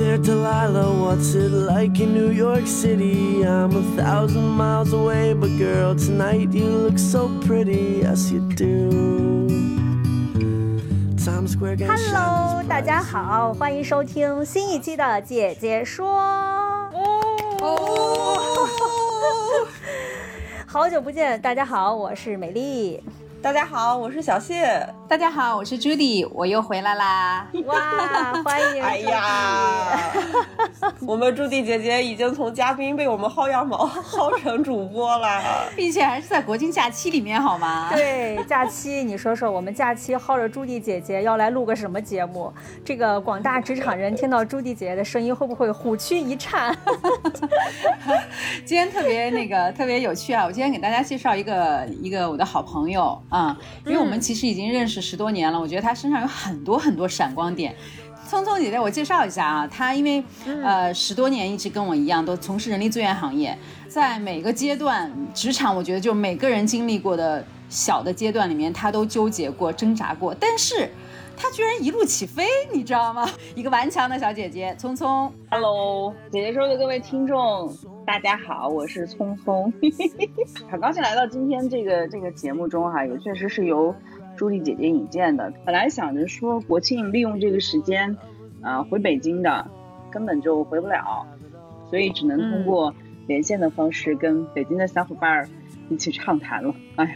There, Delilah, what's it like in New York City? I'm a thousand miles away, but girl, tonight you look so pretty, yes you do. Times Square can shine Hello，as 大家好，欢迎收听新一期的《姐姐说》。哦，好久不见，大家好，我是美丽。大家好，我是小谢。大家好，我是 Judy，我又回来啦。哇，欢迎！哎呀，我们朱棣姐姐已经从嘉宾被我们薅羊毛薅成主播了。并且还是在国庆假期里面，好吗？对，假期你说说，我们假期薅着朱棣姐姐要来录个什么节目？这个广大职场人听到朱棣姐姐的声音，会不会虎躯一颤？今天特别那个特别有趣啊！我今天给大家介绍一个一个我的好朋友啊、因为我们其实已经认识十多年了，我觉得他身上有很多很多闪光点。聪聪姐姐，我介绍一下啊，她因为呃十多年一直跟我一样，都从事人力资源行业，在每个阶段职场，我觉得就每个人经历过的小的阶段里面，她都纠结过、挣扎过，但是她居然一路起飞，你知道吗？一个顽强的小姐姐，聪聪。Hello，姐姐说的各位听众，大家好，我是聪聪，很高兴来到今天这个这个节目中哈，也确实是由朱莉姐姐引荐的。本来想着说国庆利用这个时间，呃，回北京的，根本就回不了，所以只能通过连线的方式跟北京的小伙伴儿一起畅谈了。哎呀，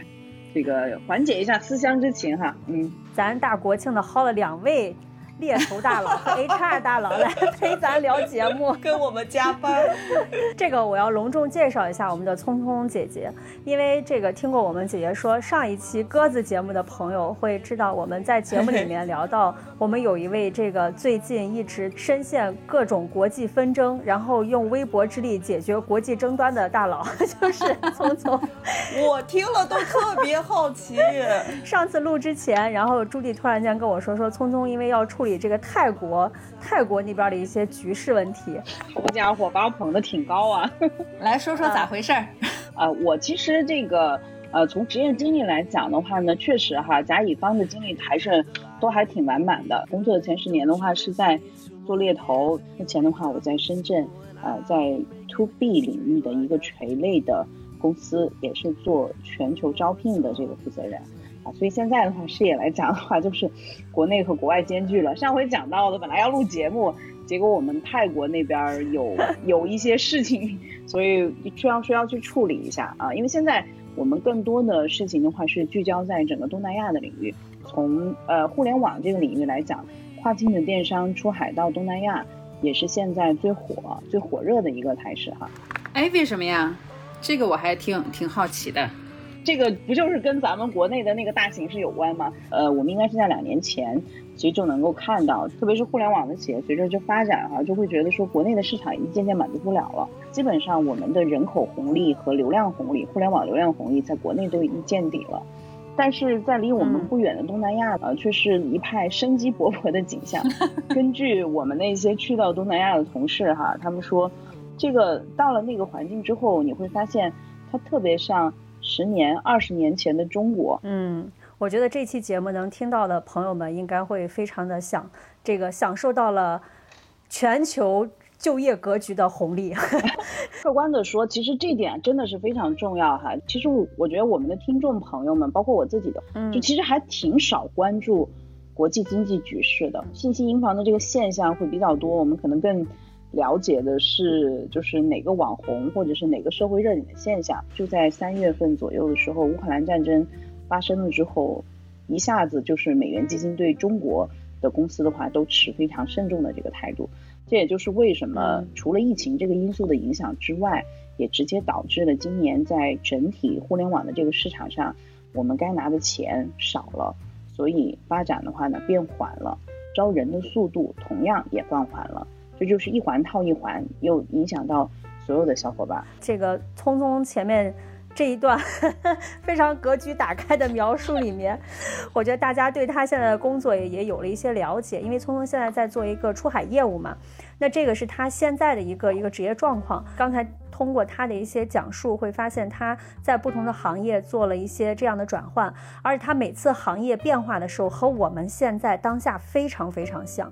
这个缓解一下思乡之情哈，嗯。咱大国庆的薅了两位猎头大佬和 HR 大佬来陪咱聊节目。跟我们加班，这个我要隆重介绍一下我们的聪聪姐姐，因为这个听过我们姐姐说上一期鸽子节目的朋友会知道，我们在节目里面聊到，我们有一位这个最近一直深陷各种国际纷争，然后用微薄之力解决国际争端的大佬，就是聪聪。我听了都特别好奇。上次录之前，然后朱莉突然间跟我说，说聪聪因为要处理这个泰国泰国那边的一些局势问题，好家伙，把我捧得挺高啊！来说说咋回事儿？啊，我其实这个呃，从职业经历来讲的话呢，确实哈，甲乙方的经历还是都还挺完满的。工作的前十年的话是在做猎头，目前的话我在深圳，呃，在 to B 领域的一个垂类的公司，也是做全球招聘的这个负责人。啊，所以现在的话，视野来讲的话，就是国内和国外兼具了。上回讲到的，本来要录节目，结果我们泰国那边儿有 有一些事情，所以需要需要去处理一下啊。因为现在我们更多的事情的话是聚焦在整个东南亚的领域，从呃互联网这个领域来讲，跨境的电商出海到东南亚，也是现在最火最火热的一个态势哈。哎，为什么呀？这个我还挺挺好奇的。这个不就是跟咱们国内的那个大形势有关吗？呃，我们应该是在两年前，其实就能够看到，特别是互联网的企业随着就发展哈、就会觉得说国内的市场已经渐渐满足不了了。基本上我们的人口红利和流量红利，互联网流量红利在国内都已经见底了。但是在离我们不远的东南亚，呢，却是一派生机勃勃的景象。根据我们那些去到东南亚的同事哈，他们说，这个到了那个环境之后，你会发现它特别像十年、二十年前的中国。嗯，我觉得这期节目能听到的朋友们应该会非常的享这个享受到了全球就业格局的红利。客观的说，其实这点真的是非常重要哈。其实我我觉得我们的听众朋友们，包括我自己的，嗯就其实还挺少关注国际经济局势的，信息银行的这个现象会比较多。我们可能更了解的是，就是哪个网红或者是哪个社会热点的现象。就在三月份左右的时候，乌克兰战争发生了之后，一下子就是美元基金对中国的公司的话都持非常慎重的这个态度。这也就是为什么除了疫情这个因素的影响之外，也直接导致了今年在整体互联网的这个市场上，我们该拿的钱少了，所以发展的话呢变缓了，招人的速度同样也放缓了，这就是一环套一环，又影响到所有的小伙伴。这个聪聪前面这一段 非常格局打开的描述里面，我觉得大家对他现在的工作也也有了一些了解。因为聪聪现在在做一个出海业务嘛，那这个是他现在的一个一个职业状况。刚才通过他的一些讲述，会发现他在不同的行业做了一些这样的转换，而且他每次行业变化的时候，和我们现在当下非常非常像。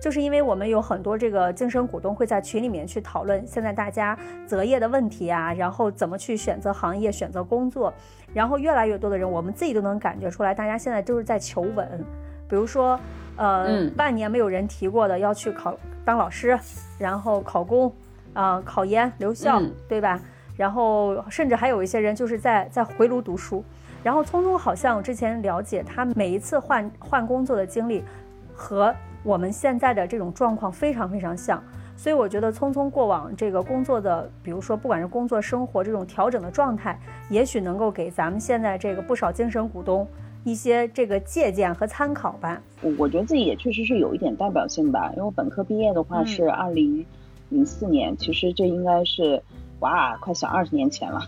就是因为我们有很多这个精神股东会在群里面去讨论现在大家择业的问题啊，然后怎么去选择行业、选择工作，然后越来越多的人，我们自己都能感觉出来，大家现在都是在求稳。比如说，呃，半年没有人提过的要去考当老师，然后考公，啊，考研留校，对吧？然后甚至还有一些人就是在在回炉读书。然后聪聪好像我之前了解，他每一次换换工作的经历和。我们现在的这种状况非常非常像，所以我觉得匆匆过往这个工作的，比如说不管是工作生活这种调整的状态，也许能够给咱们现在这个不少精神股东一些这个借鉴和参考吧。我我觉得自己也确实是有一点代表性吧，因为我本科毕业的话是二零零四年，其实这应该是哇，快想二十年前了。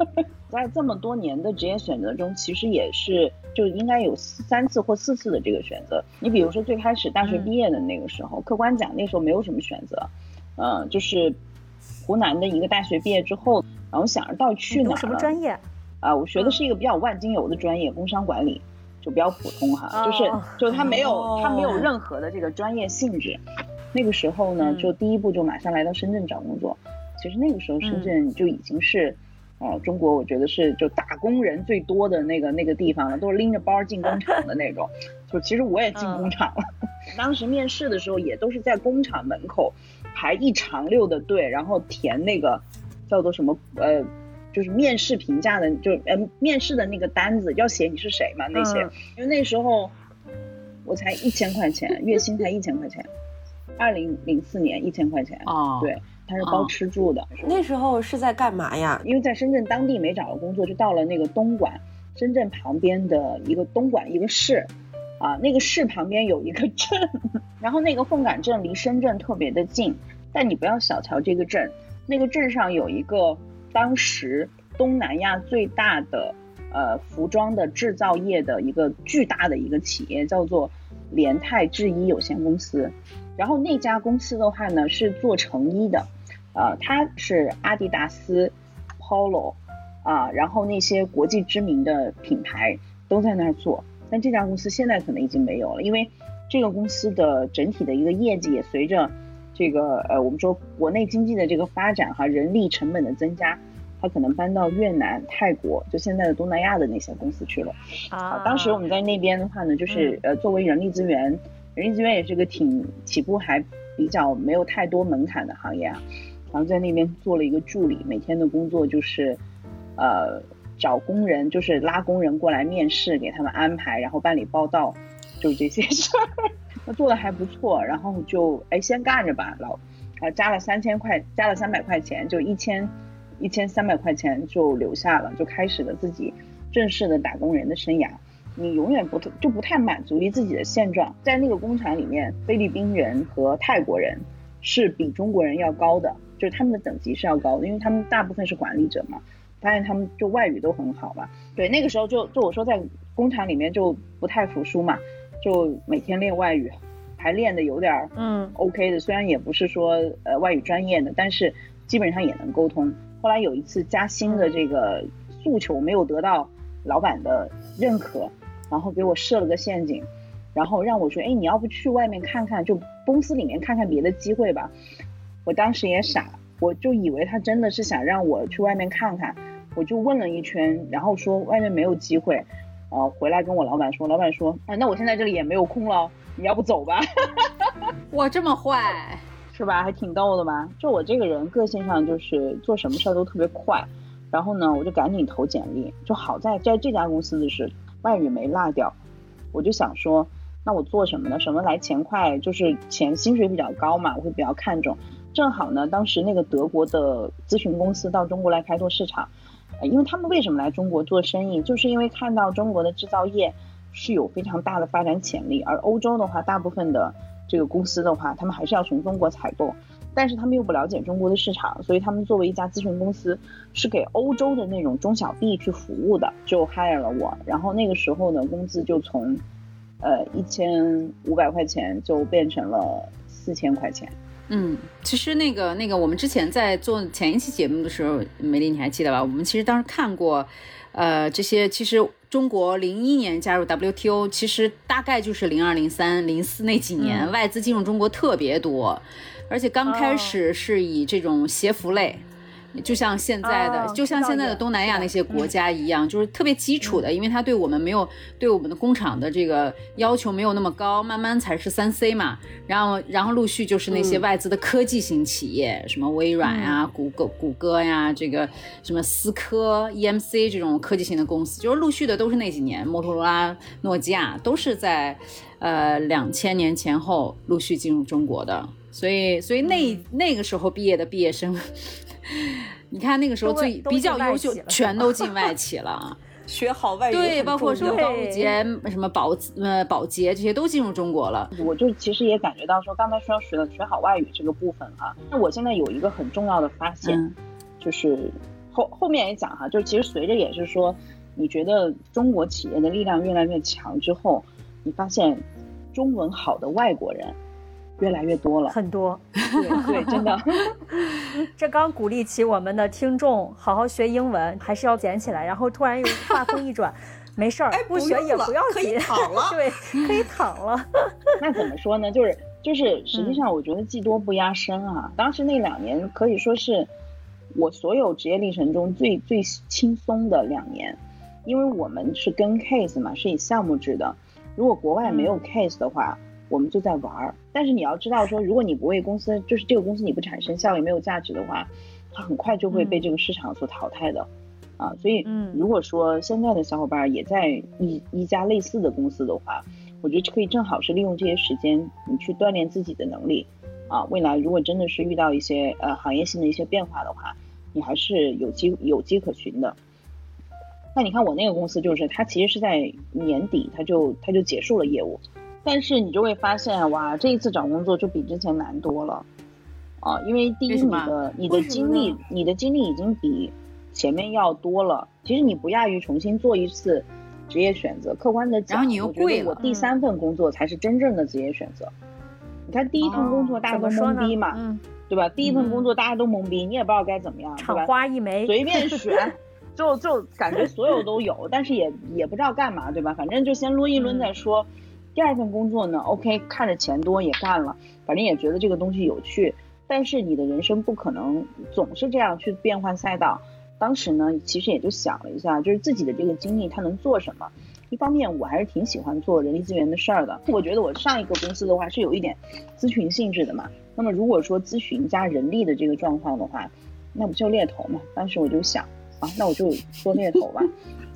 在这么多年的职业选择中，其实也是就应该有三次或四次的这个选择。你比如说最开始大学毕业的那个时候，客观讲那时候没有什么选择，嗯，就是湖南的一个大学毕业之后，然后想着到底去哪儿？什么专业？啊，我学的是一个比较万金油的专业，工商管理，就比较普通哈，就是就他没有他没有任何的这个专业性质。那个时候呢，就第一步就马上来到深圳找工作。其实那个时候深圳就已经是。呃，中国我觉得是就打工人最多的那个那个地方了，都是拎着包进工厂的那种。就其实我也进工厂了，当时面试的时候也都是在工厂门口排一长溜的队，然后填那个叫做什么呃，就是面试评价的，就呃面试的那个单子要写你是谁嘛那些。因为那时候我才一千块钱，月薪才一千块钱，二零零四年一千块钱啊，对。他是包吃住的。那时候是在干嘛呀？因为在深圳当地没找到工作，就到了那个东莞，深圳旁边的一个东莞一个市，啊，那个市旁边有一个镇，然后那个凤岗镇离深圳特别的近，但你不要小瞧这个镇，那个镇上有一个当时东南亚最大的呃服装的制造业的一个巨大的一个企业，叫做联泰制衣有限公司，然后那家公司的话呢是做成衣的。呃，它是阿迪达斯、Polo，啊，然后那些国际知名的品牌都在那儿做，但这家公司现在可能已经没有了，因为这个公司的整体的一个业绩也随着这个呃，我们说国内经济的这个发展哈，人力成本的增加，它可能搬到越南、泰国，就现在的东南亚的那些公司去了。啊，当时我们在那边的话呢，就是呃，作为人力资源，人力资源也是个挺起步还比较没有太多门槛的行业啊。然后在那边做了一个助理，每天的工作就是，呃，找工人，就是拉工人过来面试，给他们安排，然后办理报到，就这些事儿。那做的还不错，然后就哎先干着吧，老，啊加了三千块，加了三百块钱，就一千一千三百块钱就留下了，就开始了自己正式的打工人的生涯。你永远不就不太满足于自己的现状，在那个工厂里面，菲律宾人和泰国人是比中国人要高的。就是他们的等级是要高的，因为他们大部分是管理者嘛，发现他们就外语都很好嘛。对，那个时候就就我说在工厂里面就不太服输嘛，就每天练外语，还练的有点儿嗯 OK 的，虽然也不是说呃外语专业的，但是基本上也能沟通。后来有一次加薪的这个诉求没有得到老板的认可，然后给我设了个陷阱，然后让我说，哎，你要不去外面看看，就公司里面看看别的机会吧。我当时也傻，我就以为他真的是想让我去外面看看，我就问了一圈，然后说外面没有机会，呃，回来跟我老板说，老板说，啊，那我现在这里也没有空了，你要不走吧？哇，这么坏，是吧？还挺逗的吧？就我这个人个性上就是做什么事儿都特别快，然后呢，我就赶紧投简历，就好在在这家公司的是外语没落掉，我就想说，那我做什么呢？什么来钱快？就是钱薪水比较高嘛，我会比较看重。正好呢，当时那个德国的咨询公司到中国来开拓市场，呃，因为他们为什么来中国做生意，就是因为看到中国的制造业是有非常大的发展潜力，而欧洲的话，大部分的这个公司的话，他们还是要从中国采购，但是他们又不了解中国的市场，所以他们作为一家咨询公司，是给欧洲的那种中小币去服务的，就 hire 了我。然后那个时候呢，工资就从，呃一千五百块钱就变成了四千块钱。嗯，其实那个那个，我们之前在做前一期节目的时候，美丽你还记得吧？我们其实当时看过，呃，这些其实中国零一年加入 WTO，其实大概就是零二、零三、零四那几年，外资进入中国特别多，而且刚开始是以这种鞋服类。就像现在的，哦就像现在的东南亚那些国家一样，就是特别基础的，嗯因为它对我们没有对我们的工厂的这个要求没有那么高，慢慢才是三 C 嘛。然后，然后陆续就是那些外资的科技型企业，什么微软呀、谷歌、谷歌呀，这个什么思科、EMC 这种科技型的公司，就是陆续的都是那几年，摩托罗拉、诺基亚都是在呃两千年前后陆续进入中国的。所以，所以那、那个时候毕业的毕业生，你看那个时候最比较优秀全都 进外企了。学好外语对，包括什么重要。高露洁、什么保呃保洁这些都进入中国了。我就其实也感觉到说，刚才说学的学好外语这个部分哈、那我现在有一个很重要的发现，嗯。就是后后面也讲哈，就是其实随着也是说，你觉得中国企业的力量越来越强之后，你发现中文好的外国人越来越多了。很多。对对，真的。这刚鼓励起我们的听众好好学英文，还是要捡起来。然后突然又话锋一转，没事儿，哎不学也不要可以紧，躺了对，可以躺了。那怎么说呢？就是就是，实际上我觉得技多不压身啊。当时那两年可以说是我所有职业历程中最最轻松的两年，因为我们是跟 case 嘛，是以项目制的。如果国外没有 case 的话，我们就在玩儿。但是你要知道说，如果你不为公司，就是这个公司你不产生效益、没有价值的话，它很快就会被这个市场所淘汰的。啊，所以嗯如果说现在的小伙伴也在一一家类似的公司的话，我觉得可以正好是利用这些时间，你去锻炼自己的能力，啊，未来如果真的是遇到一些呃行业性的一些变化的话，你还是有机有机可循的。那你看我那个公司就是，它其实是在年底它就它就结束了业务，但是你就会发现哇，这一次找工作就比之前难多了，啊，因为第一你的你的经历你的经历已经比前面要多了，其实你不亚于重新做一次职业选择。客观的讲，然后你又我觉得贵了我第三份工作才是真正的职业选择。你看第一份工作大家都懵逼嘛，嗯，对吧？第一份工作大家都懵逼，你也不知道该怎么样，对厂吧？花一枚，随便选，就就感觉所有都有，但是也也不知道干嘛，对吧？反正就先抡一抡再说。第二份工作呢，OK，看着钱多也干了，反正也觉得这个东西有趣，但是你的人生不可能总是这样去变换赛道。当时呢，其实也就想了一下，就是自己的这个经历它能做什么。一方面，我还是挺喜欢做人力资源的事儿的。我觉得我上一个公司的话是有一点咨询性质的嘛。那么如果说咨询加人力的这个状况的话，那不就猎头嘛？当时我就想啊，那我就做猎头吧，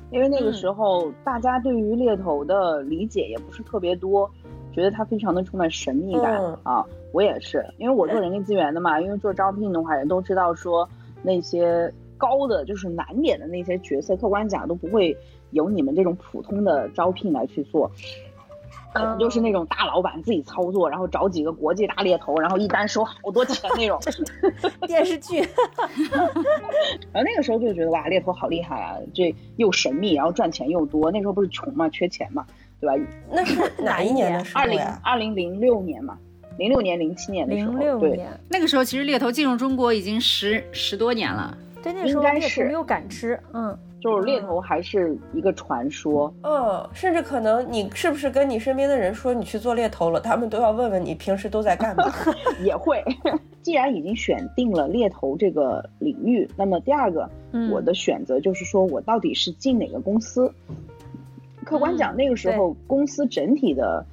因为那个时候大家对于猎头的理解也不是特别多，觉得它非常的充满神秘感、嗯啊。我也是，因为我做人力资源的嘛，因为做招聘的话也都知道说那些高的就是难点的那些角色，客观讲都不会由你们这种普通的招聘来去做。可能就是那种大老板自己操作，然后找几个国际大猎头，然后一单收好多钱那种。电视剧，然后那个时候就觉得哇，猎头好厉害啊，这又神秘，然后赚钱又多。那时候不是穷嘛，缺钱嘛，对吧？那是 哪一年的时候二零呀？二零零六年嘛，零六年零七年的时候，对，那个时候其实猎头进入中国已经十十多年了。对，那时候应该是猎头没有感知，嗯，就是猎头还是一个传说。嗯，甚至可能你是不是跟你身边的人说你去做猎头了，他们都要问问你平时都在干嘛？也会。既然已经选定了猎头这个领域，那么第二个，嗯我的选择就是说我到底是进哪个公司。客观讲，那个时候公司整体的，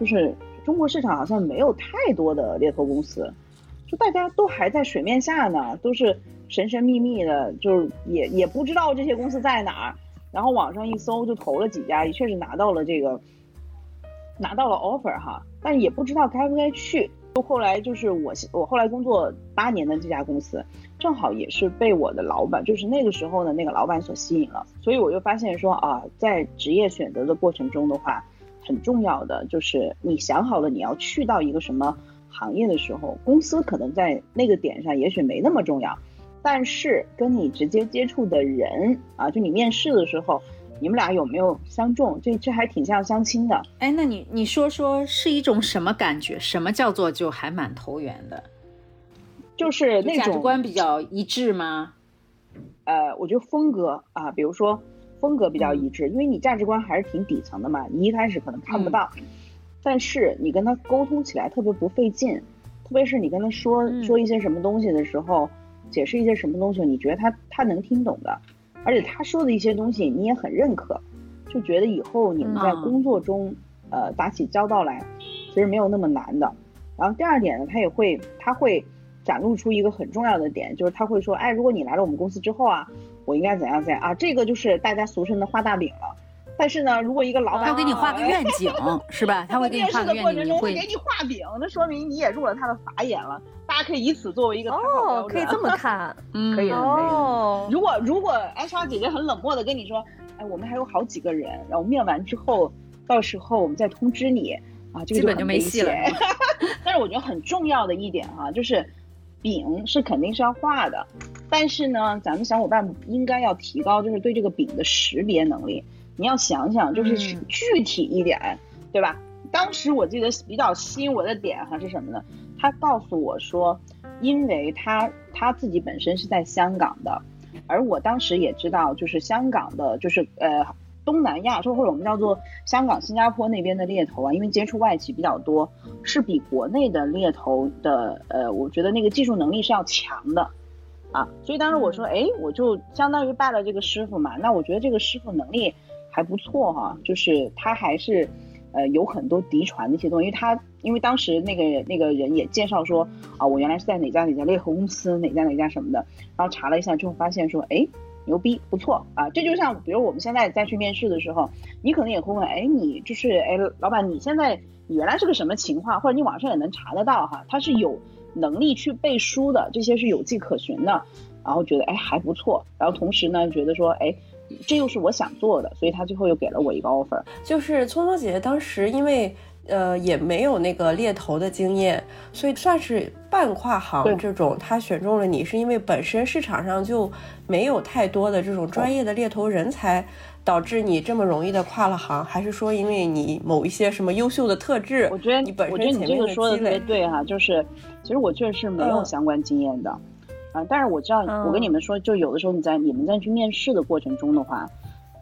就是中国市场好像没有太多的猎头公司，就大家都还在水面下呢，都是神神秘秘的，就是也也不知道这些公司在哪儿。然后网上一搜就投了几家，也确实拿到了这个拿到了 offer 哈，但也不知道该不该去。就后来就是我我后来工作八年的这家公司，正好也是被我的老板，就是那个时候的那个老板所吸引了，所以我就发现说啊，在职业选择的过程中的话，很重要的就是你想好了你要去到一个什么行业的时候，公司可能在那个点上也许没那么重要，但是跟你直接接触的人啊，就你面试的时候，你们俩有没有相中？这这还挺像相亲的。哎，那你你说说是一种什么感觉？什么叫做就还蛮投缘的？就是那种价值种观比较一致吗？呃，我觉得风格啊，比如说风格比较一致，因为你价值观还是挺底层的嘛，你一开始可能看不到，但是你跟他沟通起来特别不费劲，特别是你跟他说、说一些什么东西的时候，解释一些什么东西，你觉得他他能听懂的，而且他说的一些东西你也很认可，就觉得以后你们在嗯工作中、呃打起交道来，其实没有那么难的。然后第二点呢，他也会他会展露出一个很重要的点，就是他会说，哎，如果你来了我们公司之后啊，我应该怎样怎样啊，这个就是大家俗称的画大饼了。但是呢，如果一个老板他会给你画个愿景，是吧？他会给你面画个愿景，试的过程中会给你画饼，那说明你也入了他的法眼了。大家可以以此作为一个参考标哦，准。可以这么 看 嗯可以的哦。如果如果 HR 姐姐很冷漠的跟你说，哎，我们还有好几个人，然后面完之后，到时候我们再通知你啊，这个基本就没戏了险。但是我觉得很重要的一点哈、就是饼是肯定是要画的，但是呢，咱们小伙伴应该要提高就是对这个饼的识别能力。你要想想，就是具体一点，对吧？当时我记得比较吸引我的点还是什么呢？他告诉我说，因为他他自己本身是在香港的，而我当时也知道，就是香港的，就是呃东南亚，就或者我们叫做香港、新加坡那边的猎头啊，因为接触外企比较多，是比国内的猎头的呃，我觉得那个技术能力是要强的。啊，所以当时我说，哎，我就相当于拜了这个师傅嘛，那我觉得这个师傅能力还不错哈、就是他还是，呃，有很多嫡传的一些东西，因为他因为当时那个那个人也介绍说，啊，我原来是在哪家哪家猎头公司，哪家哪家什么的，然后查了一下之后发现说，哎，牛逼，不错啊，这就像比如我们现在再去面试的时候，你可能也会问，哎，你就是哎，老板，你现在你原来是个什么情况，或者你网上也能查得到哈，他是有能力去背书的，这些是有迹可循的，然后觉得哎还不错，然后同时呢觉得说，哎，这又是我想做的，所以他最后又给了我一个 offer。就是聪聪姐姐当时因为呃也没有那个猎头的经验，所以算是半跨行对这种，他选中了你是因为本身市场上就没有太多的这种专业的猎头人才。导致你这么容易的跨了行，还是说因为你某一些什么优秀的特质？我觉得你本我觉得你这个说的特别对哈、就是其实我确实是没有嗯相关经验的，啊，但是我知道，嗯我跟你们说，就有的时候你在你们在去面试的过程中的话，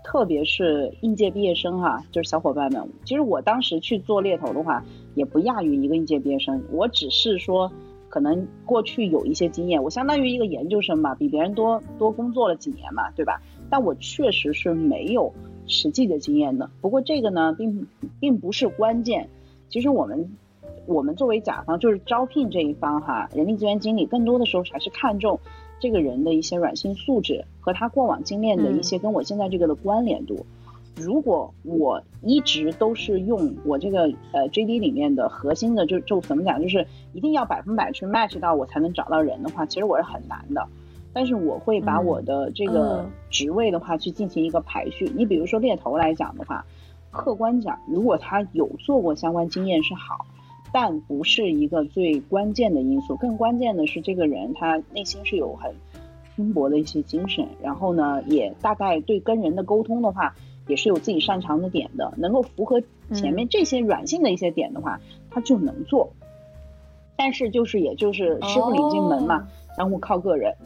特别是应届毕业生哈、就是小伙伴们，其实我当时去做猎头的话，也不亚于一个应届毕业生，我只是说。可能过去有一些经验，我相当于一个研究生吧，比别人多多工作了几年嘛，对吧？但我确实是没有实际的经验的。不过这个呢，并并不是关键。其实我们我们作为甲方，就是招聘这一方哈，人力资源经理，更多的时候还是看重这个人的一些软性素质和他过往经验的一些跟我现在这个的关联度。如果我一直都是用我这个呃 JD 里面的核心的，就就怎么讲，就是一定要百分百去 match 到我才能找到人的话，其实我是很难的。但是我会把我的这个嗯职位的话去进行一个排序。你比如说猎头来讲的话，客观讲，如果他有做过相关经验是好，但不是一个最关键的因素。更关键的是这个人他内心是有很拼搏的一些精神，然后呢，也大概对跟人的沟通的话，也是有自己擅长的点的，能够符合前面这些软性的一些点的话，他就能做。但是就是也就是师傅领进门嘛，相互靠个人。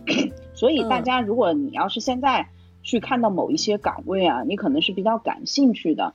所以大家如果你要是现在去看到某一些岗位啊，你可能是比较感兴趣的，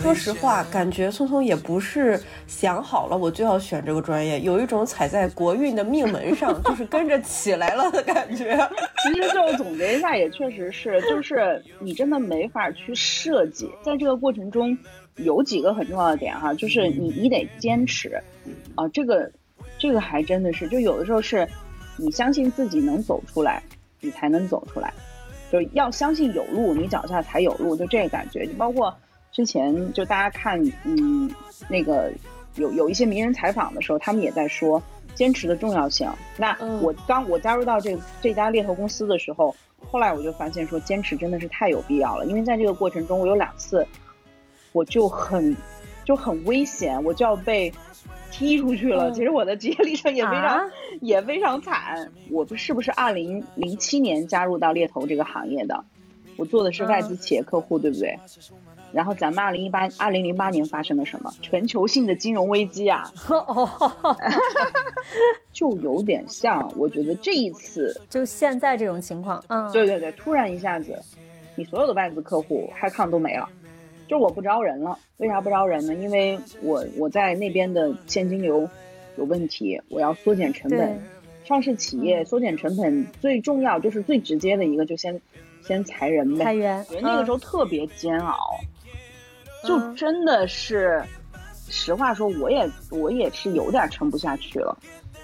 说实话，感觉聪聪也不是想好了我就要选这个专业，有一种踩在国运的命门上，就是跟着起来了的感觉。其实最后总结一下，也确实是，就是你真的没法去设计，在这个过程中有几个很重要的点哈，就是你你得坚持，啊，这个这个还真的是，就有的时候是你相信自己能走出来，你才能走出来。就要相信有路，你脚下才有路，就这个感觉。就包括之前就大家看，嗯，那个有有一些名人采访的时候，他们也在说坚持的重要性。那嗯我刚我加入到这这家猎头公司的时候，后来我就发现说坚持真的是太有必要了，因为在这个过程中，我有两次我就很就很危险，我就要被踢出去了。嗯其实我的职业历程也非常、啊也非常惨。我不是不是二零零七年加入到猎头这个行业的，我做的是外资企业客户，对不对？然后咱们二零一八二零零八年发生了什么？全球性的金融危机啊，哦，就有点像，我觉得这一次 就现在这种情况，嗯，对对对，突然一下子，你所有的外资客户 h i c o n 都没了，就我不招人了。为啥不招人呢？因为我我在那边的现金流有问题，我要缩减成本。上市企业缩减成本最重要就是最直接的一个，就先先裁人呗。裁员我觉得那个时候特别煎熬，就嗯真的是，实话说，我也我也是有点撑不下去了。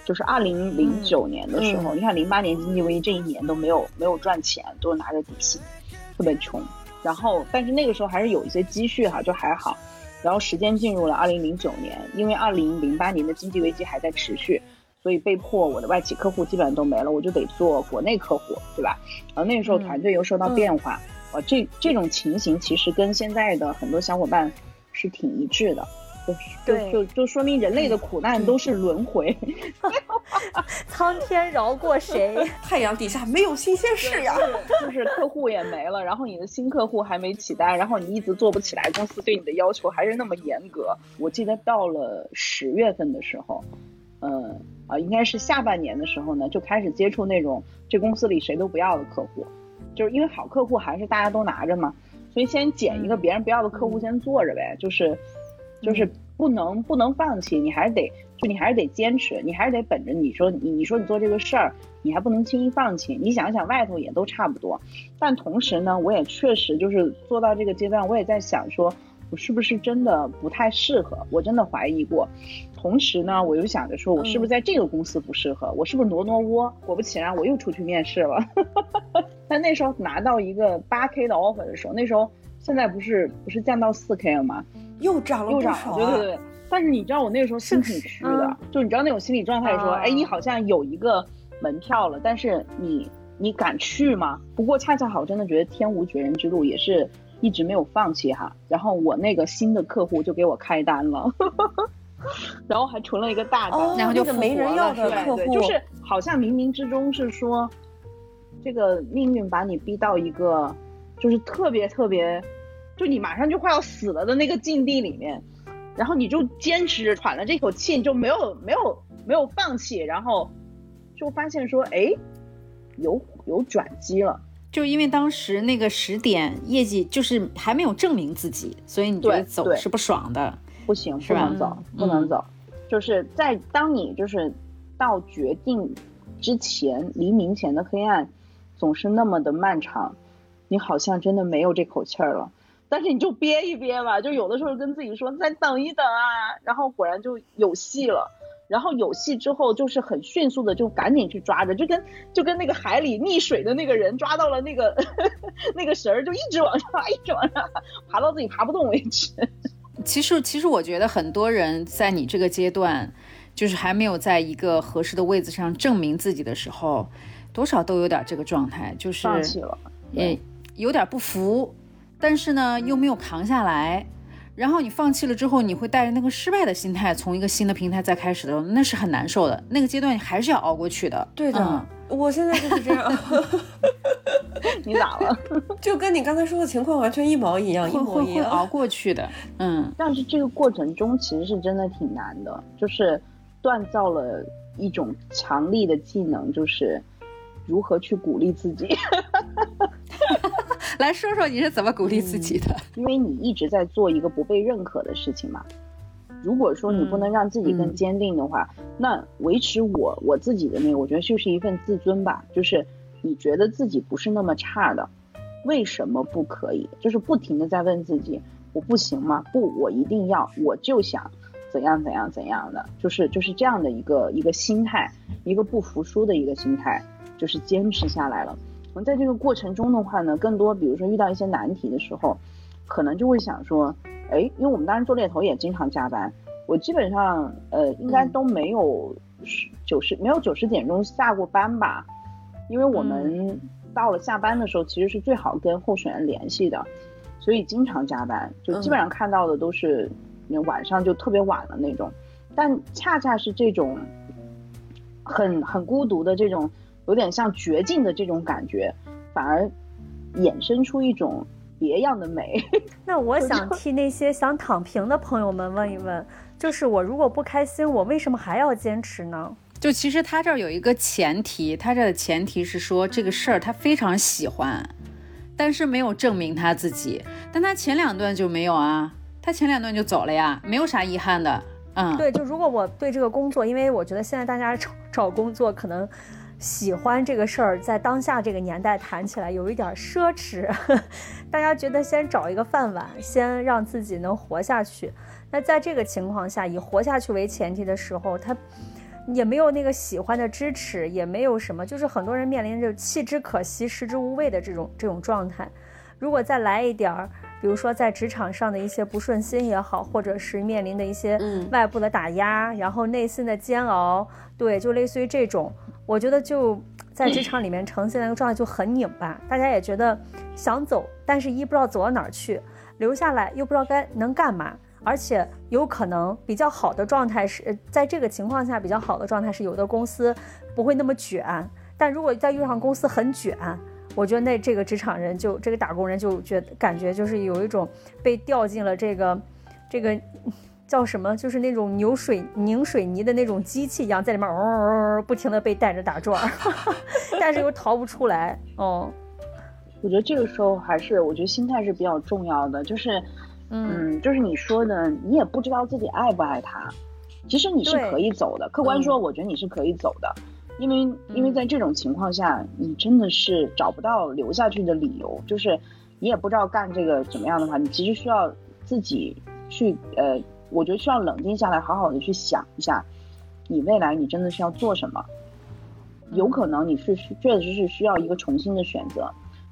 就是二零零九年的时候，你看零八年经济危机这一年都没有没有赚钱，都是拿着底薪，特别穷。然后，但是那个时候还是有一些积蓄哈，就还好。然后时间进入了二零零九年，因为二零零八年的经济危机还在持续，所以被迫我的外企客户基本上都没了，我就得做国内客户，对吧？然后那个时候嗯团队又受到变化，呃，这这种情形其实跟现在的很多小伙伴是挺一致的，就对就就就说明人类的苦难都是轮回。苍天饶过谁？太阳底下没有新鲜事呀。就是客户也没了，然后你的新客户还没起单，然后你一直做不起来，公司对你的要求还是那么严格。我记得到了十月份的时候，嗯啊，应该是下半年的时候呢，就开始接触那种这公司里谁都不要的客户，就是因为好客户还是大家都拿着嘛，所以先捡一个别人不要的客户先做着呗，就是就是不能不能放弃，你还是得就你还是得坚持，你还是得本着你说你你说你做这个事儿，你还不能轻易放弃。你想想外头也都差不多，但同时呢，我也确实就是做到这个阶段，我也在想说，我是不是真的不太适合？我真的怀疑过。同时呢，我又想着说，我是不是在这个公司不适合？我是不是挪挪窝？果不其然，我又出去面试了。但那时候拿到一个八 K 的 offer 的时候，那时候现在不是不是降到四 K 了吗？又涨了又涨了，不少啊！对对对。但是你知道我那个时候心挺虚的，嗯就你知道那种心理状态说，啊哎，你好像有一个门票了，但是你你敢去吗？不过恰恰好，真的觉得天无绝人之路，也是一直没有放弃哈。然后我那个新的客户就给我开单了，然后还存了一个大单，哦，然后就那个没人要的对对，客户，就是好像冥冥之中是说，这个命运把你逼到一个就是特别特别，就你马上就快要死了的那个境地里面，然后你就坚持喘了这口气，你就没有没有没有放弃，然后就发现说，哎，有有转机了。就因为当时那个时点业绩就是还没有证明自己，所以你觉得走是不爽的。不行，不能走，不能走。就是在当你就是到决定之前，黎明前的黑暗总是那么的漫长，你好像真的没有这口气儿了。但是你就憋一憋吧，就有的时候跟自己说再等一等啊，然后果然就有戏了。然后有戏之后，就是很迅速的就赶紧去抓着，就跟就跟那个海里溺水的那个人抓到了那个 那个绳儿，就一直往上爬，一直往上爬，爬到自己爬不动为止。其实，其实我觉得很多人在你这个阶段，就是还没有在一个合适的位置上证明自己的时候，多少都有点这个状态，就是放弃了。也有点不服，但是呢又没有扛下来。然后你放弃了之后，你会带着那个失败的心态，从一个新的平台再开始的时候，那是很难受的。那个阶段你还是要熬过去的。对的嗯我现在就是这样，你咋了？就跟你刚才说的情况完全一毛一样，一会模一会会熬。过去的。嗯，但是这个过程中其实是真的挺难的，就是锻造了一种强力的技能，就是如何去鼓励自己。来说说你是怎么鼓励自己的？因为你一直在做一个不被认可的事情嘛。如果说你不能让自己更坚定的话，那维持我我自己的那个，我觉得就是一份自尊吧。就是你觉得自己不是那么差的，为什么不可以？就是不停的在问自己，我不行吗？不，我一定要，我就想怎样怎样怎样的，就是就是这样的一个一个心态，一个不服输的一个心态，就是坚持下来了。我们在这个过程中的话呢，更多比如说遇到一些难题的时候，可能就会想说，哎，因为我们当时做猎头也经常加班，我基本上呃应该都没有十九十没有九十点钟下过班吧，因为我们到了下班的时候其实是最好跟候选人联系的，所以经常加班，就基本上看到的都是那晚上就特别晚了那种，但恰恰是这种很很孤独的这种。有点像绝境的这种感觉，反而衍生出一种别样的美。那我想替那些想躺平的朋友们问一问，就是我如果不开心，我为什么还要坚持呢？就其实他这儿有一个前提，他这的前提是说这个事儿他非常喜欢，但是没有证明他自己。但他前两段就没有啊，他前两段就走了呀，没有啥遗憾的。嗯，对，就如果我对这个工作，因为我觉得现在大家找找工作可能。喜欢这个事儿，在当下这个年代谈起来有一点奢侈。大家觉得先找一个饭碗，先让自己能活下去。那在这个情况下，以活下去为前提的时候，他也没有那个喜欢的支持，也没有什么，就是很多人面临着弃之可惜，食之无味的这种这种状态。如果再来一点儿，比如说在职场上的一些不顺心也好，或者是面临的一些外部的打压，然后内心的煎熬，对，就类似于这种。我觉得就在职场里面呈现那个状态就很拧巴，大家也觉得想走，但是一不知道走到哪儿去，留下来又不知道该能干嘛，而且有可能比较好的状态是在这个情况下比较好的状态是有的公司不会那么卷，但如果再遇上公司很卷，我觉得那这个职场人就这个打工人就觉得感觉就是有一种被掉进了这个这个。叫什么？就是那种牛水拧水泥的那种机器一样，在里面嗡不停的被带着打转，但是又逃不出来。哦，我觉得这个时候还是我觉得心态是比较重要的，就是，嗯，就是你说的，你也不知道自己爱不爱他。其实你是可以走的，客观说，我觉得你是可以走的，因为因为在这种情况下，你真的是找不到留下去的理由，就是你也不知道干这个怎么样的话，你其实需要自己去呃。我觉得需要冷静下来，好好的去想一下，你未来你真的是要做什么？有可能你是确实是需要一个重新的选择，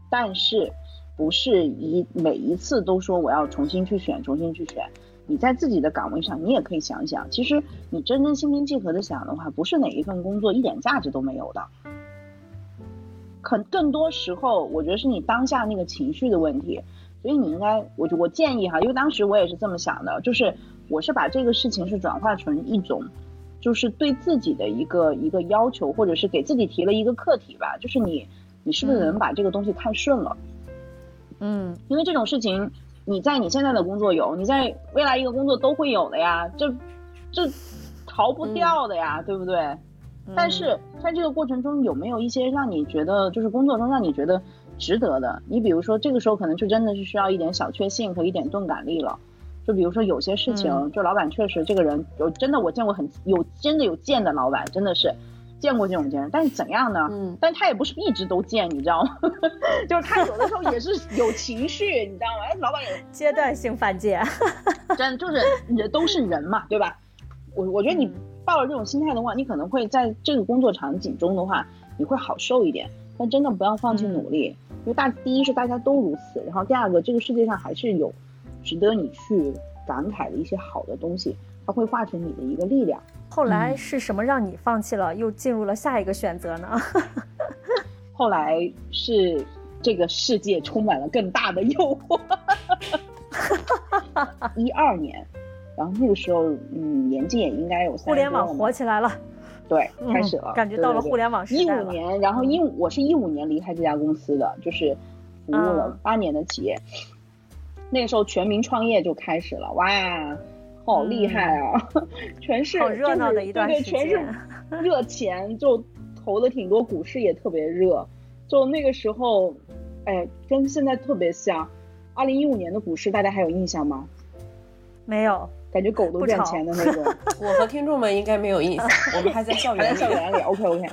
但是不是一每一次都说我要重新去选，重新去选。你在自己的岗位上，你也可以想想，其实你真真心平气和的想的话，不是哪一份工作一点价值都没有的。可更多时候，我觉得是你当下那个情绪的问题。所以你应该，我就我建议哈，因为当时我也是这么想的，就是。我是把这个事情是转化成一种，就是对自己的一个一个要求，或者是给自己提了一个课题吧，就是你你是不是能把这个东西看顺了？嗯，因为这种事情你在你现在的工作有，你在未来一个工作都会有的呀，这这逃不掉的呀，对不对？但是在这个过程中有没有一些让你觉得就是工作中让你觉得值得的？你比如说这个时候可能就真的是需要一点小确幸和一点钝感力了。就比如说有些事情，就老板确实这个人有真的我见过很有真的有贱的老板，真的是见过这种贱。但是怎样呢？嗯，但他也不是一直都贱，你知道吗？就是他有的时候也是有情绪，你知道吗？哎，老板有阶段性犯贱，真的就是人都是人嘛，对吧？我我觉得你抱着这种心态的话，你可能会在这个工作场景中的话，你会好受一点。但真的不要放弃努力，因为大第一是大家都如此，然后第二个这个世界上还是有。值得你去感慨的一些好的东西，它会化成你的一个力量。后来是什么让你放弃了，又进入了下一个选择呢？后来是这个世界充满了更大的诱惑。一二年，然后那个时候，嗯，年纪也应该有互联网火起来了，对，开始了，感觉到了互联网时代。一五年，然后一五，我是一五年离开这家公司的，就是服务了八年的企业。那个时候全民创业就开始了，哇，好厉害啊！全是好热闹的一段时间，对对，全是 热钱，就投的挺多，股市也特别热。就那个时候，哎，跟现在特别像。二零一五年的股市，大家还有印象吗？没有，感觉狗都赚钱的那种。我和听众们应该没有印象，我们还在校园校园里。OK OK。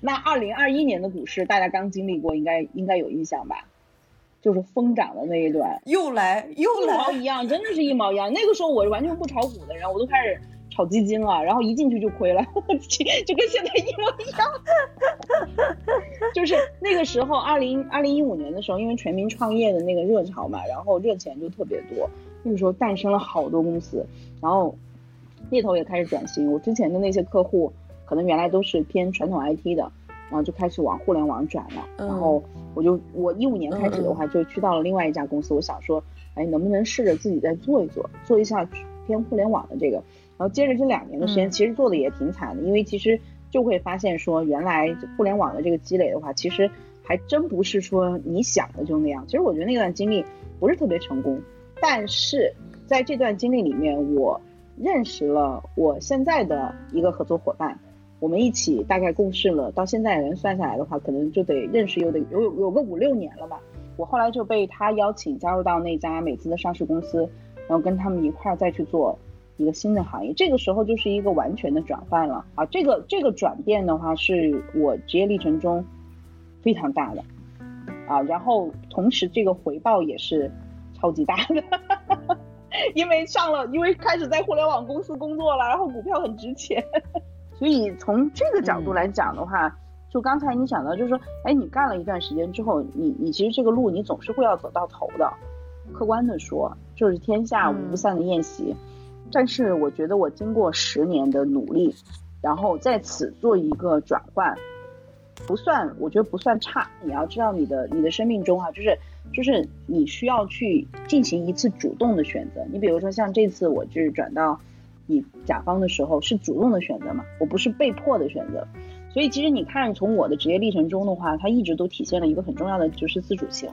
那二零二一年的股市，大家刚经历过，应该应该有印象吧？就是疯涨的那一段，又来又来，一毛一样，真的是一毛一样。那个时候我是完全不炒股的人，我都开始炒基金了，然后一进去就亏了，就跟现在一模一样。就是那个时候，二零二零一五年的时候，因为全民创业的那个热潮嘛，然后热钱就特别多，那个时候诞生了好多公司，然后猎头也开始转型。我之前的那些客户，可能原来都是偏传统 IT 的，然后就开始往互联网转了。然后我就我一五年开始的话，就去到了另外一家公司，我想说，哎，能不能试着自己再做一做，做一下偏互联网的这个。然后接着这两年的时间，其实做的也挺惨的，因为其实。就会发现说，原来互联网的这个积累的话，其实还真不是说你想的就那样。其实我觉得那段经历不是特别成功，但是在这段经历里面，我认识了我现在的一个合作伙伴，我们一起大概共事了，到现在人算下来的话，可能就得认识有得有有有个五六年了吧。我后来就被他邀请加入到那家美资的上市公司，然后跟他们一块儿再去做。一个新的行业，这个时候就是一个完全的转换了啊！这个这个转变的话，是我职业历程中非常大的啊。然后同时这个回报也是超级大的，因为上了，因为开始在互联网公司工作了，然后股票很值钱，所以从这个角度来讲的话，就刚才你讲到，就是说，哎，你干了一段时间之后，你你其实这个路你总是会要走到头的。客观的说，就是天下无不散的宴席。但是我觉得我经过十年的努力，然后在此做一个转换，不算，我觉得不算差。你要知道你的你的生命中啊，就是就是你需要去进行一次主动的选择。你比如说像这次我就是转到你甲方的时候，是主动的选择嘛，我不是被迫的选择。所以其实你看从我的职业历程中的话，它一直都体现了一个很重要的就是自主性，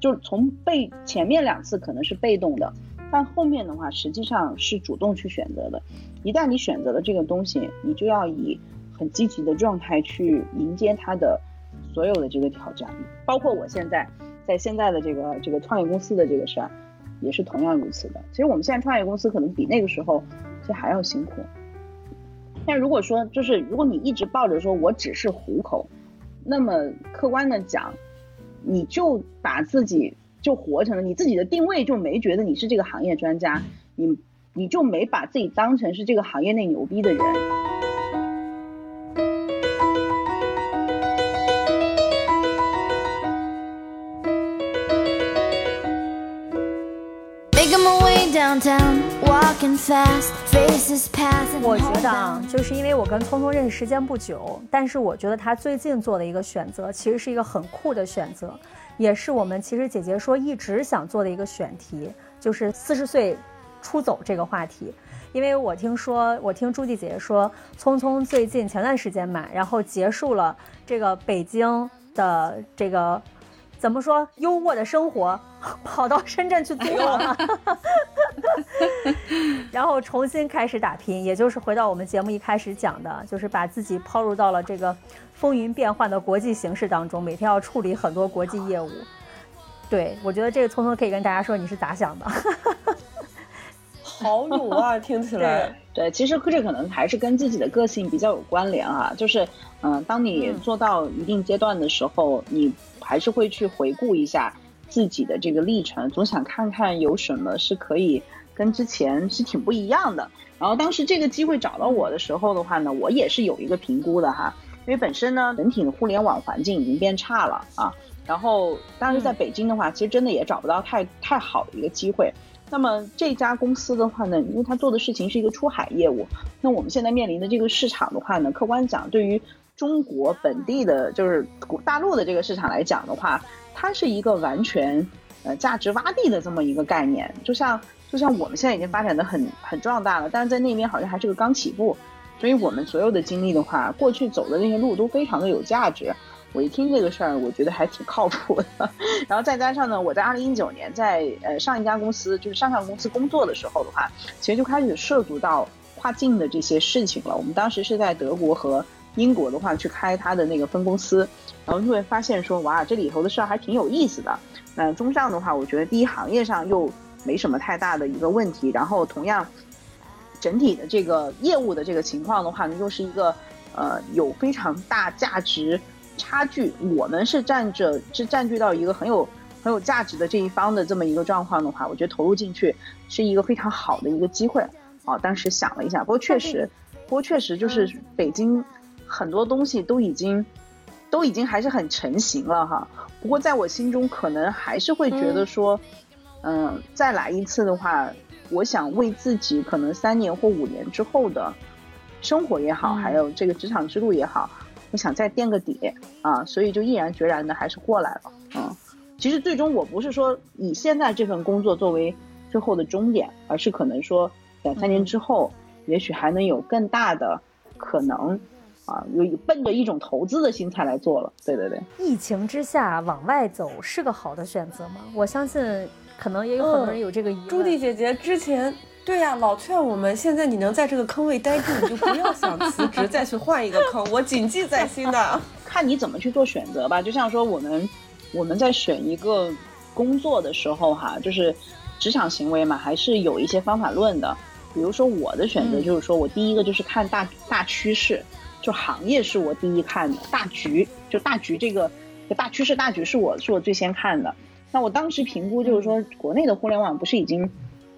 就是从被前面两次可能是被动的。但后面的话，实际上是主动去选择的。一旦你选择了这个东西，你就要以很积极的状态去迎接它的所有的这个挑战。包括我现在在现在的这个这个创业公司的这个事儿，也是同样如此的。其实我们现在创业公司可能比那个时候其实还要辛苦。但如果说就是如果你一直抱着说我只是糊口，那么客观的讲，你就把自己。就活成了你自己的定位，就没觉得你是这个行业专家，你你就没把自己当成是这个行业内牛逼的人。我觉得啊，就是因为我跟聪聪认识时间不久，但是我觉得他最近做的一个选择，其实是一个很酷的选择。也是我们其实姐姐说一直想做的一个选题，就是四十岁出走这个话题。因为我听说，我听朱迪姐姐说，聪聪最近前段时间嘛，然后结束了这个北京的这个怎么说优渥的生活，跑到深圳去租了，然后重新开始打拼，也就是回到我们节目一开始讲的，就是把自己抛入到了这个。风云变幻的国际形势当中，每天要处理很多国际业务。对我觉得这个聪聪可以跟大家说你是咋想的？好勇啊，听起来。对，其实这可能还是跟自己的个性比较有关联啊。就是，嗯，当你做到一定阶段的时候，你还是会去回顾一下自己的这个历程，总想看看有什么是可以跟之前是挺不一样的。然后当时这个机会找到我的时候的话呢，我也是有一个评估的哈。因为本身呢，整体的互联网环境已经变差了啊。然后，当时在北京的话，其实真的也找不到太太好的一个机会。那么这家公司的话呢，因为它做的事情是一个出海业务，那我们现在面临的这个市场的话呢，客观讲，对于中国本地的，就是大陆的这个市场来讲的话，它是一个完全呃价值洼地的这么一个概念。就像就像我们现在已经发展的很很壮大了，但是在那边好像还是个刚起步。所以我们所有的经历的话，过去走的那些路都非常的有价值。我一听这个事儿，我觉得还挺靠谱的。然后再加上呢，我在二零一九年在呃上一家公司，就是上上公司工作的时候的话，其实就开始涉足到跨境的这些事情了。我们当时是在德国和英国的话去开他的那个分公司，然后就会发现说，哇，这里头的事儿还挺有意思的。那中上的话，我觉得第一行业上又没什么太大的一个问题，然后同样。整体的这个业务的这个情况的话呢，又是一个呃有非常大价值差距，我们是占着是占据到一个很有很有价值的这一方的这么一个状况的话，我觉得投入进去是一个非常好的一个机会。啊，当时想了一下，不过确实，不过确实就是北京很多东西都已经都已经还是很成型了哈。不过在我心中，可能还是会觉得说，嗯、再来一次的话，我想为自己可能三年或五年之后的生活也好，嗯还有这个职场之路也好，我想再垫个底啊，所以就毅然决然的还是过来了。嗯，其实最终我不是说以现在这份工作作为最后的终点，而是可能说两三年之后，也许还能有更大的可能。啊，有奔着一种投资的心态来做了，对对对，疫情之下往外走是个好的选择吗？我相信可能也有很多人有这个疑问。朱迪姐姐之前对呀、老劝我们，现在你能在这个坑位待住，你就不要想辞职再去换一个坑，我谨记在心的。看你怎么去做选择吧。就像说我们我们在选一个工作的时候哈，就是职场行为嘛，还是有一些方法论的。比如说我的选择嗯就是说我第一个就是看大大趋势，就行业是我第一看的，大局就大局这个就大趋势大局是我是我最先看的。那我当时评估就是说，国内的互联网不是已经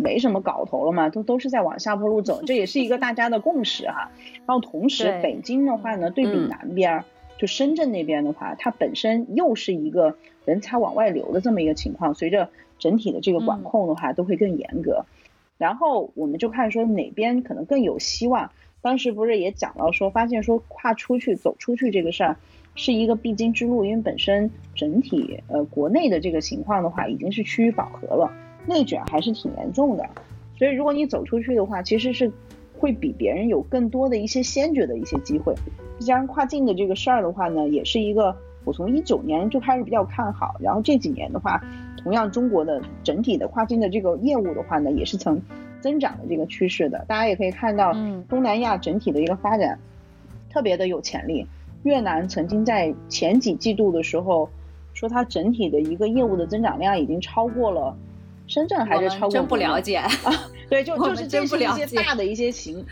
没什么搞头了嘛，都都是在往下坡路走，这也是一个大家的共识哈。然后同时北京的话呢，对比嗯南边儿，就深圳那边的话，它本身又是一个人才往外流的这么一个情况，随着整体的这个管控的话，都会更严格。然后我们就看说哪边可能更有希望。当时不是也讲到说，发现说跨出去、走出去这个事儿是一个必经之路，因为本身整体呃国内的这个情况的话，已经是趋于饱和了，内卷还是挺严重的。所以如果你走出去的话，其实是会比别人有更多的一些先觉的一些机会。再加上跨境的这个事儿的话呢，也是一个我从一九年就开始比较看好，然后这几年的话，同样中国的整体的跨境的这个业务的话呢，也是呈增长的这个趋势的。大家也可以看到嗯，东南亚整体的一个发展特别的有潜力。越南曾经在前几季度的时候说，它整体的一个业务的增长量已经超过了深圳，还是超过真不了解。对，就就是这真不是一些了解大的一些形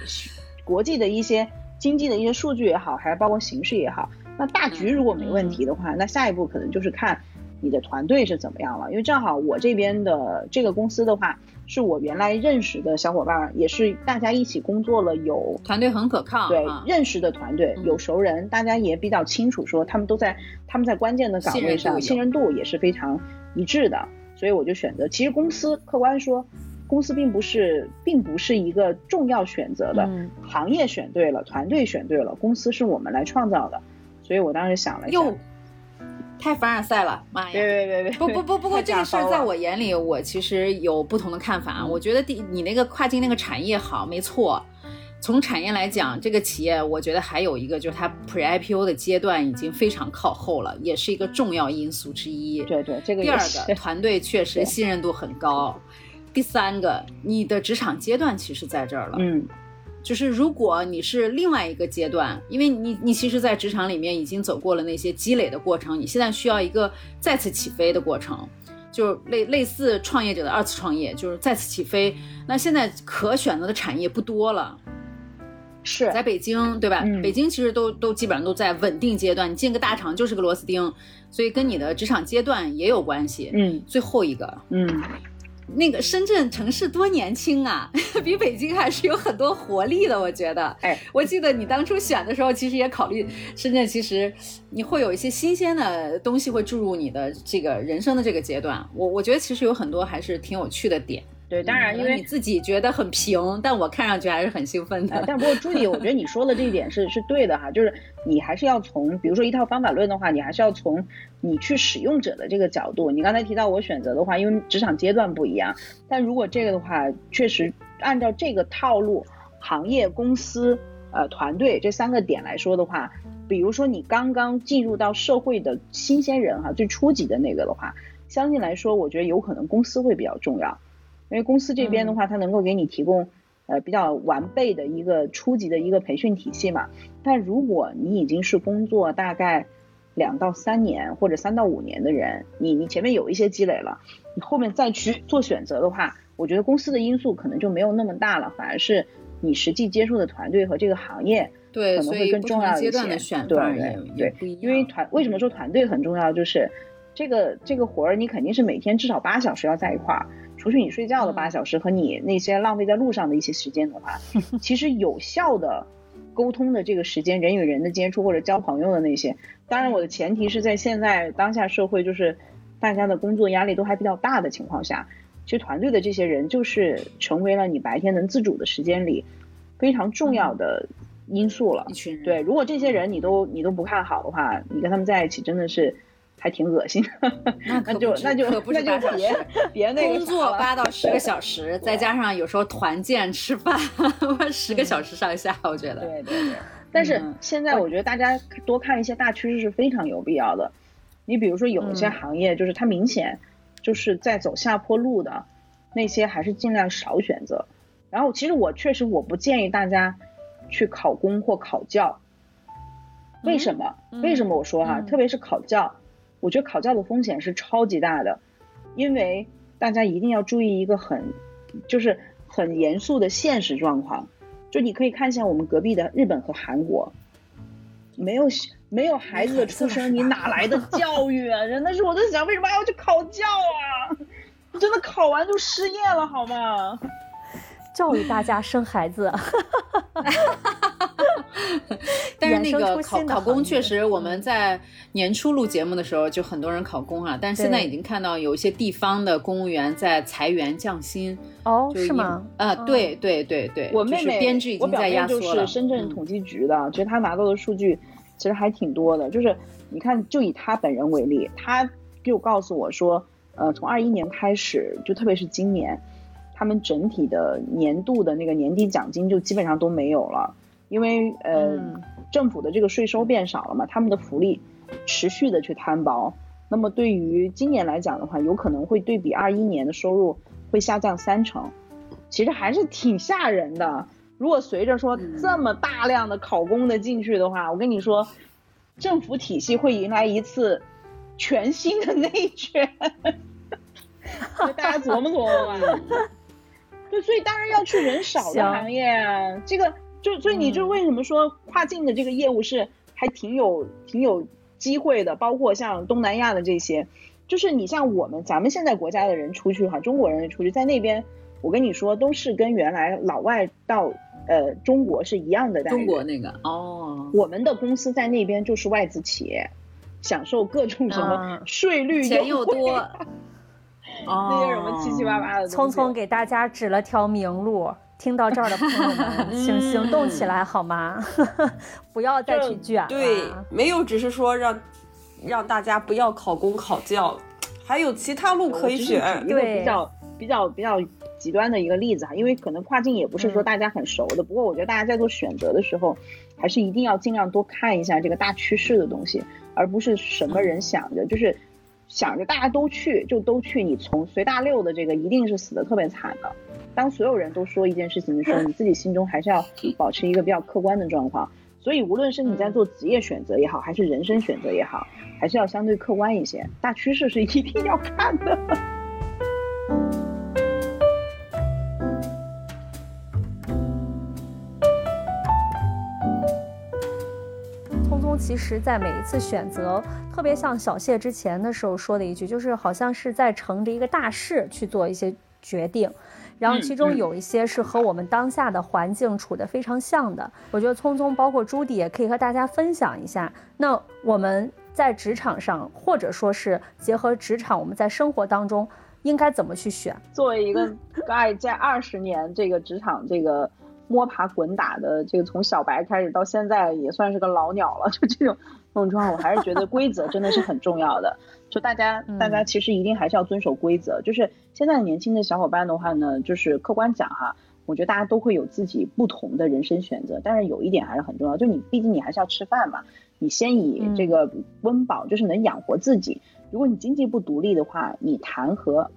国际的一些经济的一些数据也好，还是包括形势也好。那大局如果没问题的话，那下一步可能就是看你的团队是怎么样了。因为正好我这边的这个公司的话，是我原来认识的小伙伴儿，也是大家一起工作了有团队很可靠，对啊，认识的团队嗯有熟人，大家也比较清楚，说他们都在他们在关键的岗位上，信信任度也是非常一致的，所以我就选择。其实公司客观说，公司并不是并不是一个重要选择的，嗯行业选对了，团队选对了，公司是我们来创造的，所以我当时想了一下，哟，太凡尔赛了，妈呀！别别别别，不不不，不过这个事儿在我眼里，我其实有不同的看法。我觉得第你那个跨境那个产业好，没错。从产业来讲，这个企业我觉得还有一个就是它 pre IPO 的阶段已经非常靠后了，也是一个重要因素之一。对对，这个第二个，团队确 实信任度很高。第三个，你的职场阶段其实在这儿了。嗯就是如果你是另外一个阶段，因为你你其实，在职场里面已经走过了那些积累的过程，你现在需要一个再次起飞的过程，就类类似创业者的二次创业，就是再次起飞。那现在可选择的产业不多了，是在北京，对吧？嗯北京其实都都基本上都在稳定阶段，你进个大厂就是个螺丝钉，所以跟你的职场阶段也有关系。嗯最后一个，嗯那个深圳城市多年轻啊，比北京还是有很多活力的，我觉得。哎，我记得你当初选的时候，其实也考虑深圳，其实你会有一些新鲜的东西会注入你的这个人生的这个阶段。我我觉得其实有很多还是挺有趣的点。对，当然因为你自己觉得很平，但我看上去还是很兴奋的。呃但不过朱迪，我觉得你说的这一点是是对的哈，就是你还是要从，比如说一套方法论的话，你还是要从你去使用者的这个角度。你刚才提到我选择的话，因为职场阶段不一样，但如果这个的话，确实按照这个套路，行业、公司、呃团队这三个点来说的话，比如说你刚刚进入到社会的新鲜人哈，最初级的那个的话，相对来说，我觉得有可能公司会比较重要。因为公司这边的话，它能够给你提供呃比较完备的一个初级的一个培训体系嘛。但如果你已经是工作大概两到三年或者三到五年的人，你你前面有一些积累了，你后面再去做选择的话，我觉得公司的因素可能就没有那么大了，反而是你实际接触的团队和这个行业对，可能会更重要一些。对对对。因为团为什么说团队很重要，就是这个这个活儿你肯定是每天至少八小时要在一块儿，除去你睡觉的八小时和你那些浪费在路上的一些时间的话，其实有效的沟通的这个时间，人与人的接触或者交朋友的那些。当然，我的前提是在现在当下社会，就是大家的工作压力都还比较大的情况下，其实团队的这些人就是成为了你白天能自主的时间里非常重要的因素了。一群人，对，如果这些人你都你都不看好的话，你跟他们在一起真的是还挺恶心。那 可那就那就可不是那就别。别那个工作八到十个小时，再加上有时候团建吃饭，十个小时上下，我觉得。对对对。但是嗯现在我觉得大家多看一些大趋势是非常有必要的。你比如说有一些嗯行业，就是它明显就是在走下坡路的，那些还是尽量少选择。然后其实我确实我不建议大家去考公或考教。为什么？为什么我说哈、嗯特别是考教，我觉得考教的风险是超级大的，因为大家一定要注意一个很，就是很严肃的现实状况。就你可以看一下我们隔壁的日本和韩国，没有没有孩子的出生，你哪来的教育啊？真的是我在想，为什么还要去考教啊？你真的考完就失业了好吗？教育大家生孩子，但是那个考考公确实，我们在年初录节目的时候就很多人考公啊，但是现在已经看到有一些地方的公务员在裁员降薪，哦，是吗？啊，哦对对对对，我妹妹编制已经我表妹在压缩了。就是深圳嗯统计局的，其实她拿到的数据其实还挺多的。就是你看，就以她本人为例，她就告诉我说，呃，从二一年开始，就特别是今年，他们整体的年度的那个年底奖金就基本上都没有了，因为呃，嗯政府的这个税收变少了嘛，他们的福利持续的去摊薄。那么对于今年来讲的话，有可能会对比二一年的收入会下降三成，其实还是挺吓人的。如果随着说这么大量的考公的进去的话，我跟你说，政府体系会迎来一次全新的内卷，大家琢磨琢磨吧。对，所以当然要去人少的行行业啊，这个就所以你就为什么说跨境的这个业务是还挺有挺有机会的，包括像东南亚的这些，就是你像我们咱们现在国家的人出去哈，中国人出去在那边，我跟你说都是跟原来老外到呃中国是一样的待遇。中国那个哦，我们的公司在那边就是外资企业，享受各种什么啊税率钱又优惠多，那哦，些什么七七八八的。匆匆给大家指了条明路。听到这儿的朋友们，请行动起来好吗？不要再去卷了。对，没有只是说让让大家不要考公考教，还有其他路可以选举。一个比较比较比较极端的一个例子哈，因为可能跨境也不是说大家很熟的，不过我觉得大家在做选择的时候，还是一定要尽量多看一下这个大趋势的东西，而不是什么人想着就是想着大家都去就都去，你从随大溜的这个一定是死的特别惨的。当所有人都说一件事情的时候，你自己心中还是要保持一个比较客观的状况。所以，无论是你在做职业选择也好，还是人生选择也好，还是要相对客观一些。大趋势是一定要看的。聪聪其实，在每一次选择，特别像小谢之前的时候说的一句，就是好像是在乘着一个大势去做一些决定，然后其中有一些是和我们当下的环境处得非常像的。我觉得聪聪包括朱迪也可以和大家分享一下。那我们在职场上，或者说是结合职场，我们在生活当中应该怎么去选？作为一个爱在二十年这个职场这个摸爬滚打的，这个从小白开始到现在也算是个老鸟了，就这种这种状况，我还是觉得规则真的是很重要的。就大家大家其实一定还是要遵守规则。就是现在年轻的小伙伴的话呢，就是客观讲哈，我觉得大家都会有自己不同的人生选择，但是有一点还是很重要，就你毕竟你还是要吃饭嘛，你先以这个温饱，就是能养活自己。如果你经济不独立的话，你谈和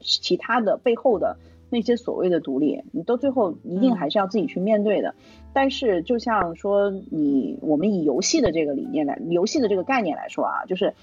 其他的背后的那些所谓的独立，你到最后一定还是要自己去面对的。但是就像说你，我们以游戏的这个理念来，游戏的这个概念来说啊，就是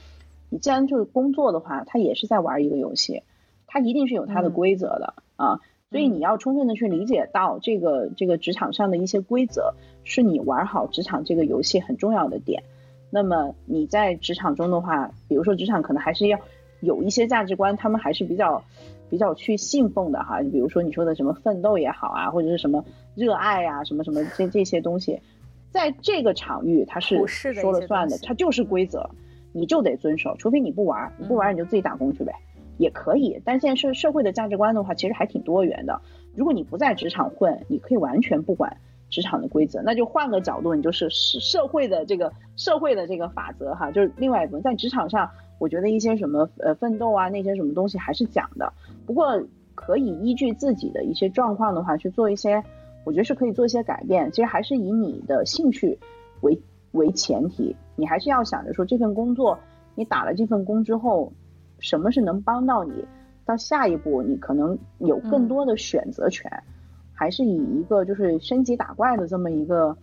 你既然就是工作的话，它也是在玩一个游戏，它一定是有它的规则的、啊。所以你要充分的去理解到这个这个职场上的一些规则，是你玩好职场这个游戏很重要的点。那么你在职场中的话，比如说职场可能还是要有一些价值观，他们还是比较比较去信奉的哈。比如说你说的什么奋斗也好啊，或者是什么热爱啊，什么什么这这些东西，在这个场域它是说了算的，它就是规则，你就得遵守，除非你不玩，你不玩你就自己打工去呗，也可以。但现在社社会的价值观的话，其实还挺多元的。如果你不在职场混，你可以完全不管职场的规则，那就换个角度，你就是社社会的这个社会的这个法则哈，就是另外一部分。在职场上，我觉得一些什么呃奋斗啊那些什么东西还是讲的，不过可以依据自己的一些状况的话去做一些，我觉得是可以做一些改变。其实还是以你的兴趣为为前提，你还是要想着说这份工作，你打了这份工之后，什么是能帮到你？到下一步，你可能有更多的选择权，还是以一个就是升级打怪的这么一个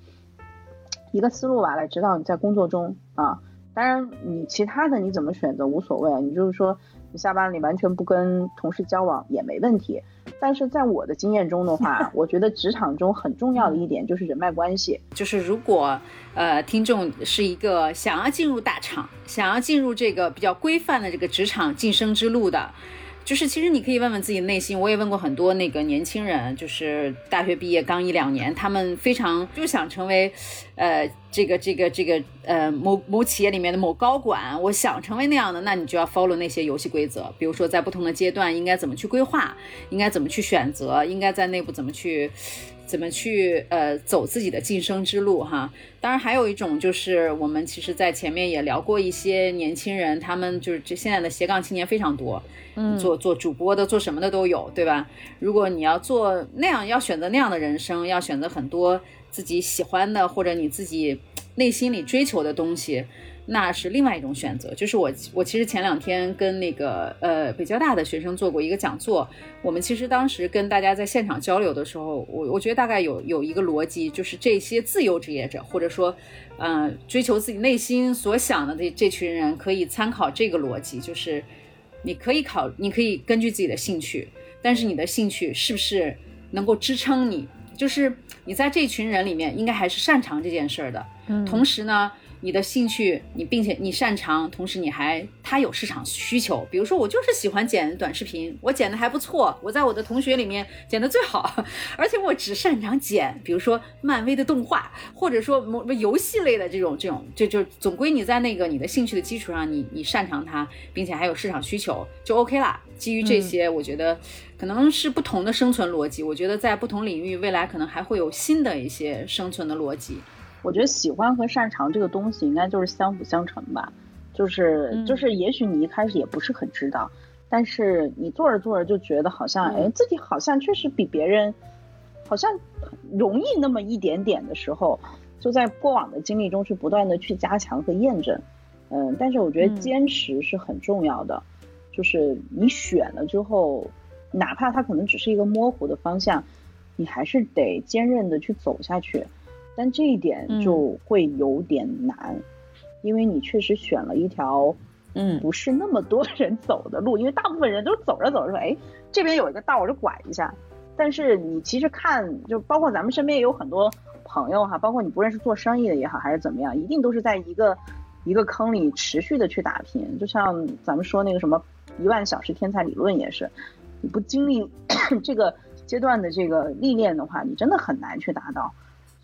一个思路吧来指导你在工作中啊。当然，你其他的你怎么选择无所谓，你就是说你下班了你完全不跟同事交往也没问题。但是在我的经验中的话，我觉得职场中很重要的一点就是人脉关系。就是如果呃听众是一个想要进入大厂，想要进入这个比较规范的这个职场晋升之路的，就是其实你可以问问自己内心。我也问过很多那个年轻人，就是大学毕业刚一两年，他们非常就想成为，呃，这个这个这个呃某某企业里面的某高管，我想成为那样的，那你就要 follow 那些游戏规则，比如说在不同的阶段应该怎么去规划，应该怎么去选择，应该在内部怎么去。怎么去呃走自己的晋升之路哈？当然还有一种就是我们其实，在前面也聊过一些年轻人，他们就是这现在的斜杠青年非常多，嗯，做做主播的，做什么的都有，对吧？如果你要做那样，要选择那样的人生，要选择很多自己喜欢的或者你自己内心里追求的东西。那是另外一种选择，就是我我其实前两天跟那个呃北交大的学生做过一个讲座，我们其实当时跟大家在现场交流的时候，我我觉得大概有有一个逻辑，就是这些自由职业者或者说，嗯、追求自己内心所想的这这群人，可以参考这个逻辑，就是你可以考，你可以根据自己的兴趣，但是你的兴趣是不是能够支撑你？就是你在这群人里面，应该还是擅长这件事儿的，嗯，同时呢。你的兴趣，你并且你擅长，同时你还它有市场需求。比如说，我就是喜欢剪短视频，我剪的还不错，我在我的同学里面剪的 最好，而且我只擅长剪，比如说漫威的动画，或者说某游戏类的这种这种，就就总归你在那个你的兴趣的基础上，你你擅长它，并且还有市场需求，就 OK 啦。基于这些，我觉得可能是不同的生存逻辑。我觉得在不同领域，未来可能还会有新的一些生存的逻辑。我觉得喜欢和擅长这个东西应该就是相辅相成吧，就是就是，也许你一开始也不是很知道，但是你做着做着就觉得好像，哎，自己好像确实比别人好像容易那么一点点的时候，就在过往的经历中去不断的去加强和验证，嗯，但是我觉得坚持是很重要的，就是你选了之后，哪怕它可能只是一个模糊的方向，你还是得坚韧的去走下去。但这一点就会有点难，因为你确实选了一条，嗯，不是那么多人走的路，因为大部分人都走着走着说，哎，这边有一个道，我就拐一下。但是你其实看，就包括咱们身边也有很多朋友哈，包括你不认识做生意的也好，还是怎么样，一定都是在一个一个坑里持续的去打拼。就像咱们说那个什么一万小时天才理论也是，你不经历 这个阶段的这个历练的话，你真的很难去达到。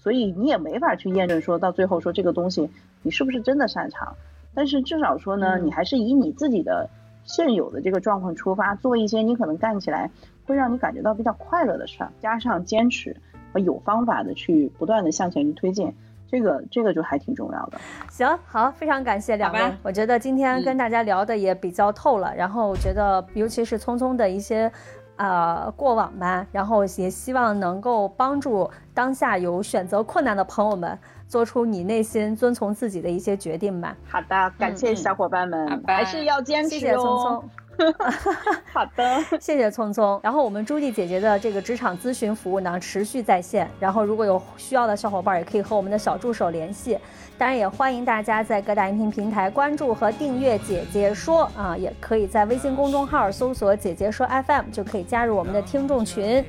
所以你也没法去验证说到最后说这个东西你是不是真的擅长，但是至少说呢，你还是以你自己的现有的这个状况出发，做一些你可能干起来会让你感觉到比较快乐的事儿，加上坚持和有方法的去不断的向前去推进，这个这个就还挺重要的。行，好，非常感谢两位。我觉得今天跟大家聊的也比较透了，然后我觉得尤其是聪聪的一些。呃，过往吧，然后也希望能够帮助当下有选择困难的朋友们，做出你内心遵从自己的一些决定吧。好的，感谢小伙伴们，还是要坚持谢谢聪哦。聪。好的，谢谢聪聪。然后我们朱莉姐姐的这个职场咨询服务呢，持续在线。然后如果有需要的小伙伴，也可以和我们的小助手联系。当然，也欢迎大家在各大音频平台关注和订阅“姐姐说”啊，也可以在微信公众号搜索“姐姐说 FM”，就可以加入我们的听众群。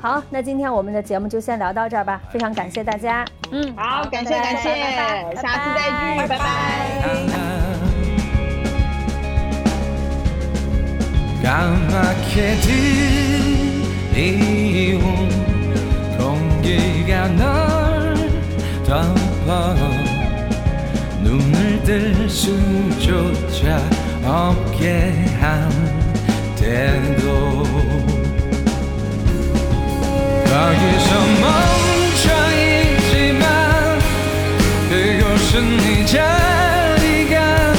好，那今天我们的节目就先聊到这儿吧，非常感谢大家。嗯，好，感谢感谢拜拜，下次再聚，拜拜 까맣게 들리온 공기가 널 덮어 눈을 뜰 수조차 없게 한 때도. 거기서 멈춰있지만 그곳은 이 자리가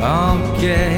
Okay.